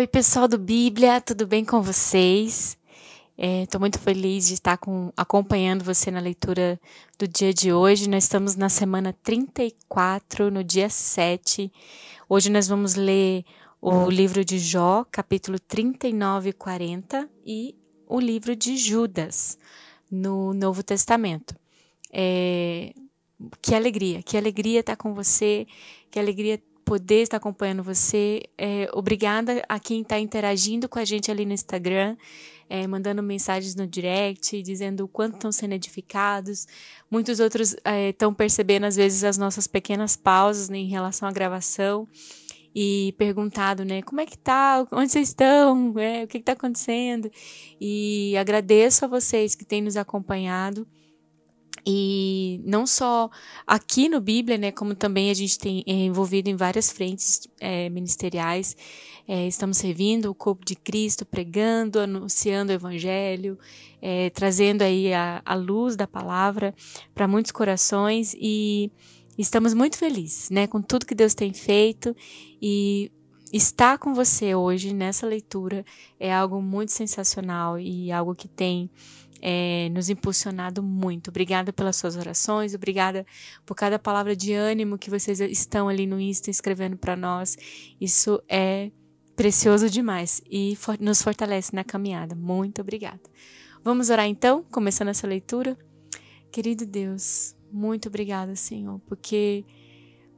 Oi, pessoal do Bíblia, tudo bem com vocês? Estou é, muito feliz de estar com, acompanhando você na leitura do dia de hoje. Nós estamos na semana 34, no dia 7. Hoje nós vamos ler o livro de Jó, capítulo 39 e 40, e o livro de Judas, no Novo Testamento. É, que alegria, que alegria estar com você, que alegria poder estar acompanhando você. É, obrigada a quem está interagindo com a gente ali no Instagram, é, mandando mensagens no direct, dizendo o quanto estão sendo edificados. Muitos outros estão é, percebendo, às vezes, as nossas pequenas pausas né, em relação à gravação e perguntado, né, como é que tá, onde vocês estão, é, o que está acontecendo. E agradeço a vocês que têm nos acompanhado. E não só aqui no Bíblia, né, como também a gente tem é, envolvido em várias frentes é, ministeriais. É, estamos servindo o corpo de Cristo, pregando, anunciando o Evangelho, é, trazendo aí a, a luz da palavra para muitos corações e estamos muito felizes, né, com tudo que Deus tem feito e estar com você hoje nessa leitura é algo muito sensacional e algo que tem é, nos impulsionado muito. Obrigada pelas suas orações, obrigada por cada palavra de ânimo que vocês estão ali no Insta escrevendo para nós. Isso é precioso demais e for nos fortalece na caminhada. Muito obrigada. Vamos orar então, começando essa leitura. Querido Deus, muito obrigada, Senhor, porque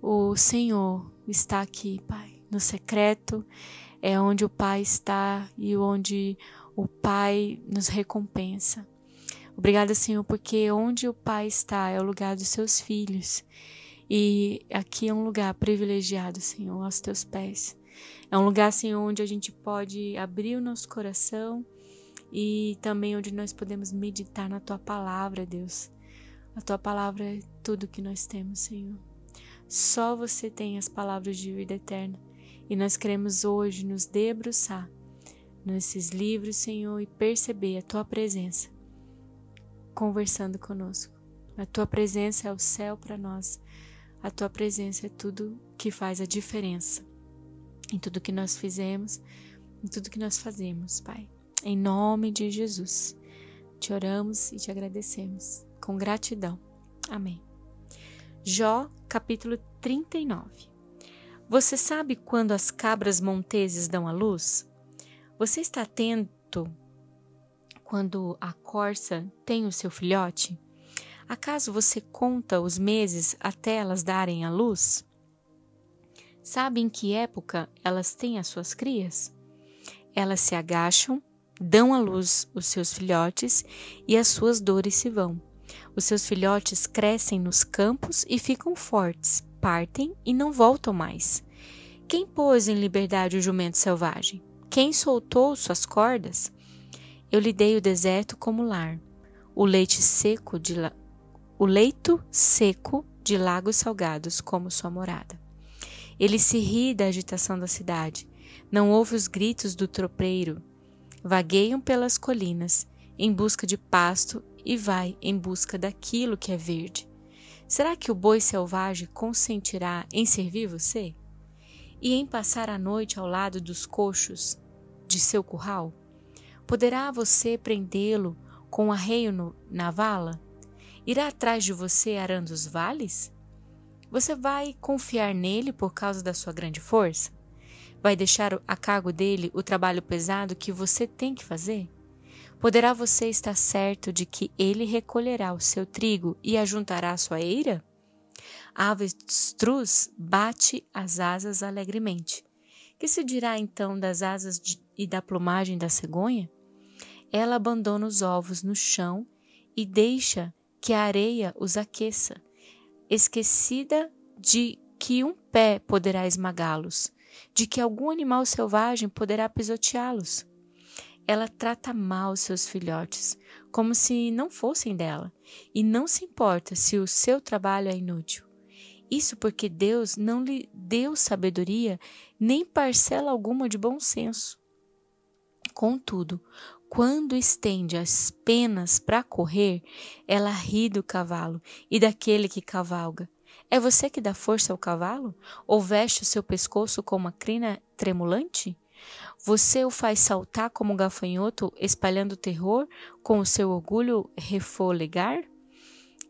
o Senhor está aqui, Pai, no secreto, é onde o Pai está e onde o Pai nos recompensa. Obrigada, Senhor, porque onde o Pai está é o lugar dos seus filhos. E aqui é um lugar privilegiado, Senhor, aos teus pés. É um lugar, Senhor, onde a gente pode abrir o nosso coração e também onde nós podemos meditar na tua palavra, Deus. A tua palavra é tudo que nós temos, Senhor. Só você tem as palavras de vida eterna. E nós queremos hoje nos debruçar nesses livros, Senhor, e perceber a tua presença conversando conosco. A tua presença é o céu para nós. A tua presença é tudo que faz a diferença em tudo que nós fizemos, em tudo que nós fazemos, Pai. Em nome de Jesus, te oramos e te agradecemos com gratidão. Amém. Jó, capítulo 39. Você sabe quando as cabras monteses dão a luz? Você está atento quando a corça tem o seu filhote? Acaso você conta os meses até elas darem a luz? Sabe em que época elas têm as suas crias? Elas se agacham, dão à luz os seus filhotes e as suas dores se vão. Os seus filhotes crescem nos campos e ficam fortes, partem e não voltam mais. Quem pôs em liberdade o jumento selvagem? Quem soltou suas cordas? Eu lhe dei o deserto como lar, o leite seco de la... o leito seco de lagos salgados como sua morada. Ele se ri da agitação da cidade, não ouve os gritos do tropeiro. Vagueiam pelas colinas em busca de pasto e vai em busca daquilo que é verde. Será que o boi selvagem consentirá em servir você? E em passar a noite ao lado dos coxos de seu curral? Poderá você prendê-lo com um arreio no, na vala? Irá atrás de você arando os vales? Você vai confiar nele por causa da sua grande força? Vai deixar a cargo dele o trabalho pesado que você tem que fazer? Poderá você estar certo de que ele recolherá o seu trigo e ajuntará a sua eira? A avestruz bate as asas alegremente. Que se dirá então das asas de, e da plumagem da cegonha? Ela abandona os ovos no chão e deixa que a areia os aqueça, esquecida de que um pé poderá esmagá-los, de que algum animal selvagem poderá pisoteá-los. Ela trata mal seus filhotes, como se não fossem dela, e não se importa se o seu trabalho é inútil. Isso porque Deus não lhe deu sabedoria nem parcela alguma de bom senso. Contudo, quando estende as penas para correr, ela ri do cavalo e daquele que cavalga. É você que dá força ao cavalo? Ou veste o seu pescoço com uma crina tremulante? Você o faz saltar como um gafanhoto, espalhando terror, com o seu orgulho refolegar?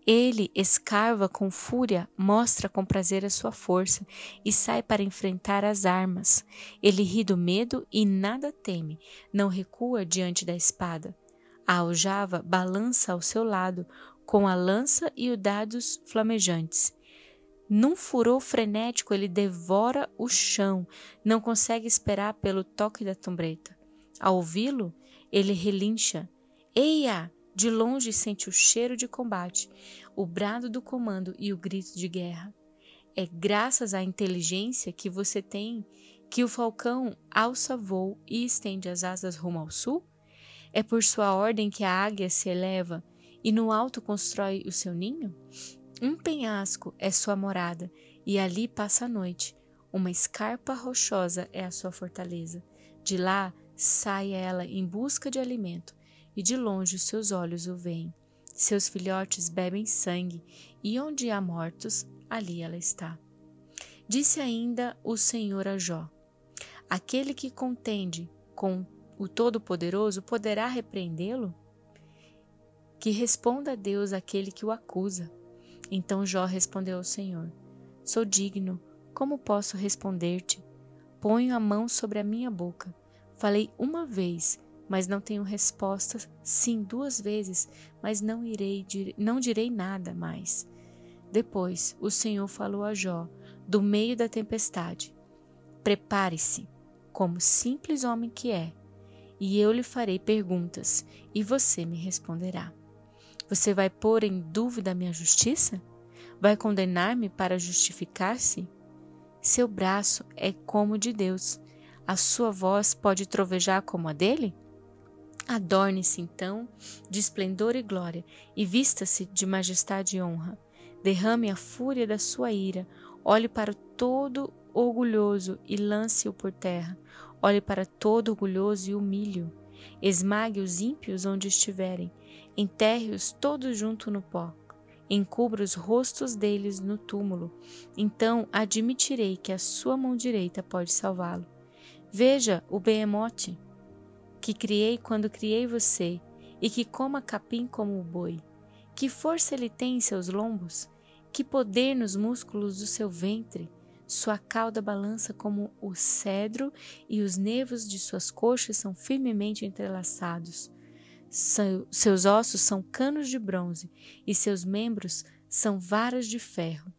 Ele escarva com fúria, mostra com prazer a sua força e sai para enfrentar as armas. Ele ri do medo e nada teme, não recua diante da espada. A aljava balança ao seu lado, com a lança e os dados flamejantes. Num furor frenético, ele devora o chão, não consegue esperar pelo toque da trombeta. Ao ouvi-lo, ele relincha. Eia! De longe sente o cheiro de combate, o brado do comando e o grito de guerra. É graças à inteligência que você tem que o falcão alça voo e estende as asas rumo ao sul? É por sua ordem que a águia se eleva e no alto constrói o seu ninho? Um penhasco é sua morada e ali passa a noite. Uma escarpa rochosa é a sua fortaleza. De lá sai ela em busca de alimento e de longe seus olhos o veem. Seus filhotes bebem sangue, e onde há mortos, ali ela está. Disse ainda o Senhor a Jó: Aquele que contende com o Todo-Poderoso poderá repreendê-lo? Que responda a Deus aquele que o acusa. Então Jó respondeu ao Senhor: Sou digno, como posso responder-te? Ponho a mão sobre a minha boca. Falei uma vez mas não tenho resposta. Sim, duas vezes, mas não irei, não direi nada mais. Depois, o Senhor falou a Jó, do meio da tempestade: Prepare-se, como simples homem que é, e eu lhe farei perguntas, e você me responderá. Você vai pôr em dúvida a minha justiça? Vai condenar-me para justificar-se? Seu braço é como o de Deus. A sua voz pode trovejar como a dele? Adorne-se então de esplendor e glória, e vista-se de majestade e honra. Derrame a fúria da sua ira, olhe para todo orgulhoso e lance-o por terra. Olhe para todo orgulhoso e humilhe-o. Esmague os ímpios onde estiverem, enterre-os todos junto no pó. Encubra os rostos deles no túmulo. Então admitirei que a sua mão direita pode salvá-lo. Veja o behemote, que criei quando criei você, e que coma capim como o boi. Que força ele tem em seus lombos? Que poder nos músculos do seu ventre? Sua cauda balança como o cedro e os nervos de suas coxas são firmemente entrelaçados. Seus ossos são canos de bronze e seus membros são varas de ferro.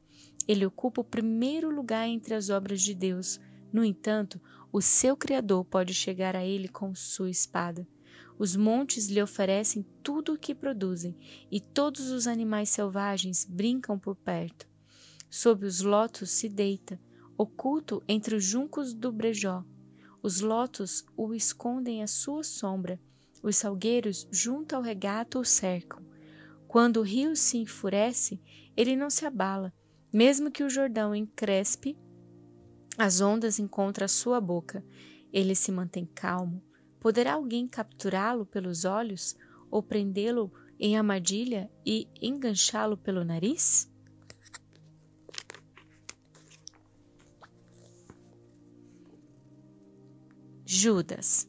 Ele ocupa o primeiro lugar entre as obras de Deus. No entanto, o seu Criador pode chegar a ele com sua espada. Os montes lhe oferecem tudo o que produzem, e todos os animais selvagens brincam por perto. Sob os lotos se deita, oculto entre os juncos do brejó. Os lotos o escondem à sua sombra, os salgueiros junto ao regato o cercam. Quando o rio se enfurece, ele não se abala, mesmo que o Jordão encrespe as ondas encontram a sua boca. Ele se mantém calmo. Poderá alguém capturá-lo pelos olhos ou prendê-lo em armadilha e enganchá-lo pelo nariz? Judas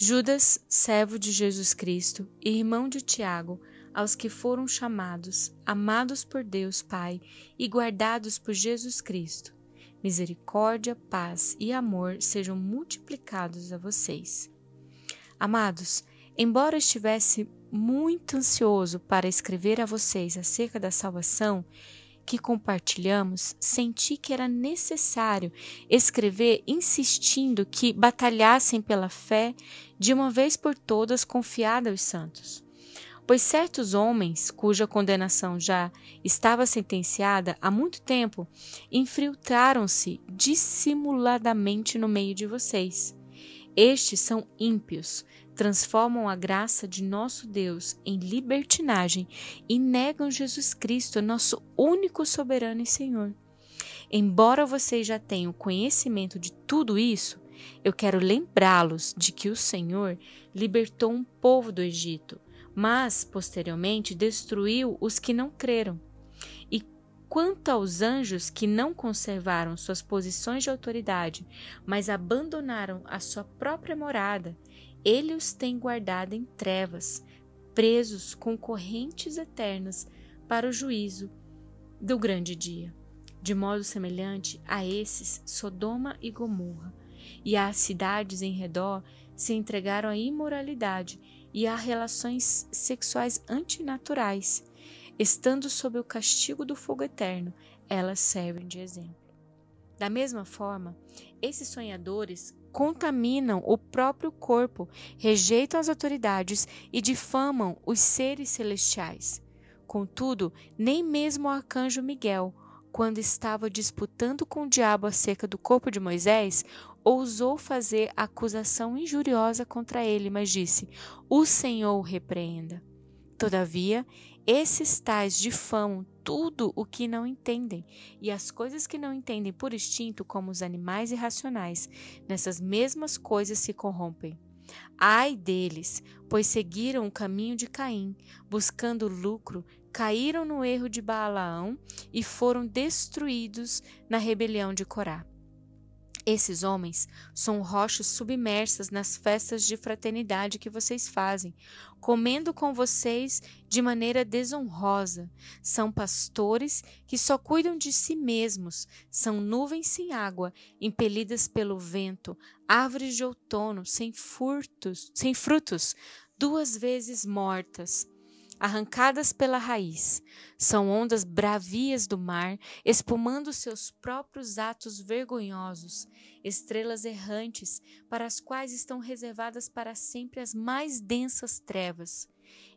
Judas, servo de Jesus Cristo e irmão de Tiago, aos que foram chamados, amados por Deus Pai e guardados por Jesus Cristo. Misericórdia, paz e amor sejam multiplicados a vocês. Amados, embora estivesse muito ansioso para escrever a vocês acerca da salvação que compartilhamos, senti que era necessário escrever insistindo que batalhassem pela fé de uma vez por todas confiada aos santos. Pois certos homens, cuja condenação já estava sentenciada há muito tempo, infiltraram-se dissimuladamente no meio de vocês. Estes são ímpios, transformam a graça de nosso Deus em libertinagem e negam Jesus Cristo, nosso único soberano e Senhor. Embora vocês já tenham conhecimento de tudo isso, eu quero lembrá-los de que o Senhor libertou um povo do Egito mas posteriormente destruiu os que não creram. E Quanto aos anjos que não conservaram suas posições de autoridade, mas abandonaram a sua própria morada, ele os tem guardado em trevas, presos com correntes eternas para o juízo do grande dia. De modo semelhante a esses, Sodoma e Gomorra e as cidades em redor se entregaram à imoralidade e a relações sexuais antinaturais Estando sob o castigo do fogo eterno, elas servem de exemplo. Da mesma forma, esses sonhadores contaminam o próprio corpo, rejeitam as autoridades e difamam os seres celestiais. Contudo, nem mesmo o arcanjo Miguel, quando estava disputando com o diabo acerca do corpo de Moisés, ousou fazer acusação injuriosa contra ele, mas disse: O Senhor o repreenda. Todavia, esses tais difamam tudo o que não entendem, e as coisas que não entendem por instinto, como os animais irracionais, nessas mesmas coisas se corrompem. Ai deles, pois seguiram o caminho de Caim, buscando lucro, caíram no erro de Baalaão e foram destruídos na rebelião de Corá. Esses homens são rochas submersas nas festas de fraternidade que vocês fazem, comendo com vocês de maneira desonrosa. São pastores que só cuidam de si mesmos, são nuvens sem água, impelidas pelo vento, árvores de outono sem furtos, sem frutos, duas vezes mortas arrancadas pela raiz. São ondas bravias do mar, espumando seus próprios atos vergonhosos, estrelas errantes, para as quais estão reservadas para sempre as mais densas trevas.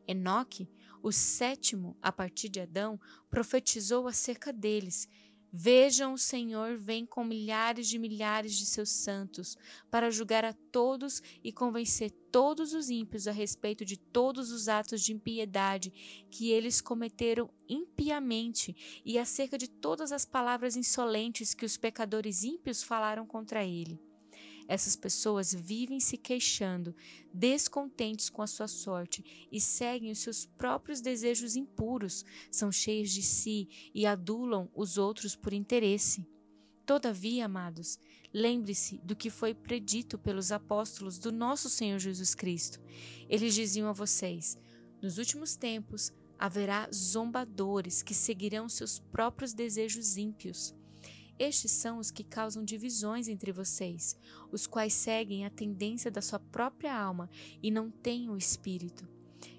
Enoque, o sétimo a partir de Adão, profetizou acerca deles Vejam, o Senhor vem com milhares de milhares de seus santos para julgar a todos e convencer todos os ímpios a respeito de todos os atos de impiedade que eles cometeram impiamente e acerca de todas as palavras insolentes que os pecadores ímpios falaram contra ele. Essas pessoas vivem se queixando, descontentes com a sua sorte e seguem os seus próprios desejos impuros, são cheios de si e adulam os outros por interesse. Todavia, amados, lembre-se do que foi predito pelos apóstolos do nosso Senhor Jesus Cristo. Eles diziam a vocês: nos últimos tempos haverá zombadores que seguirão seus próprios desejos ímpios. Estes são os que causam divisões entre vocês, os quais seguem a tendência da sua própria alma e não têm o espírito.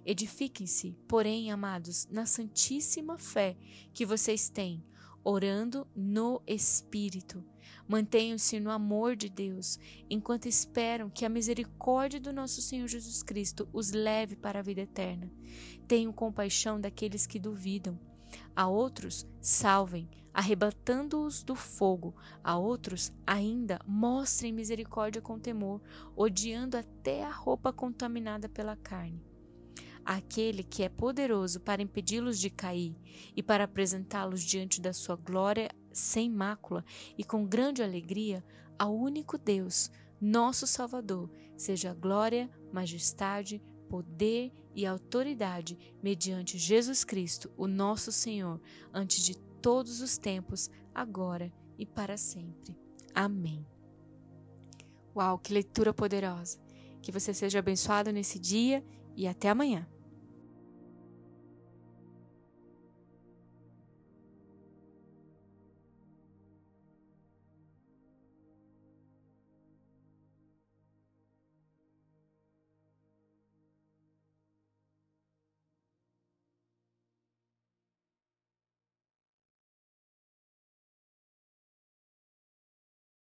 Edifiquem-se, porém, amados, na santíssima fé que vocês têm, orando no Espírito. Mantenham-se no amor de Deus, enquanto esperam que a misericórdia do nosso Senhor Jesus Cristo os leve para a vida eterna. Tenham compaixão daqueles que duvidam a outros, salvem, arrebatando-os do fogo. A outros, ainda, mostrem misericórdia com temor, odiando até a roupa contaminada pela carne. Aquele que é poderoso para impedi-los de cair e para apresentá-los diante da sua glória sem mácula e com grande alegria, ao único Deus, nosso Salvador, seja glória, majestade, poder e autoridade mediante Jesus Cristo, o nosso Senhor, antes de todos os tempos, agora e para sempre. Amém. Uau, que leitura poderosa! Que você seja abençoado nesse dia e até amanhã.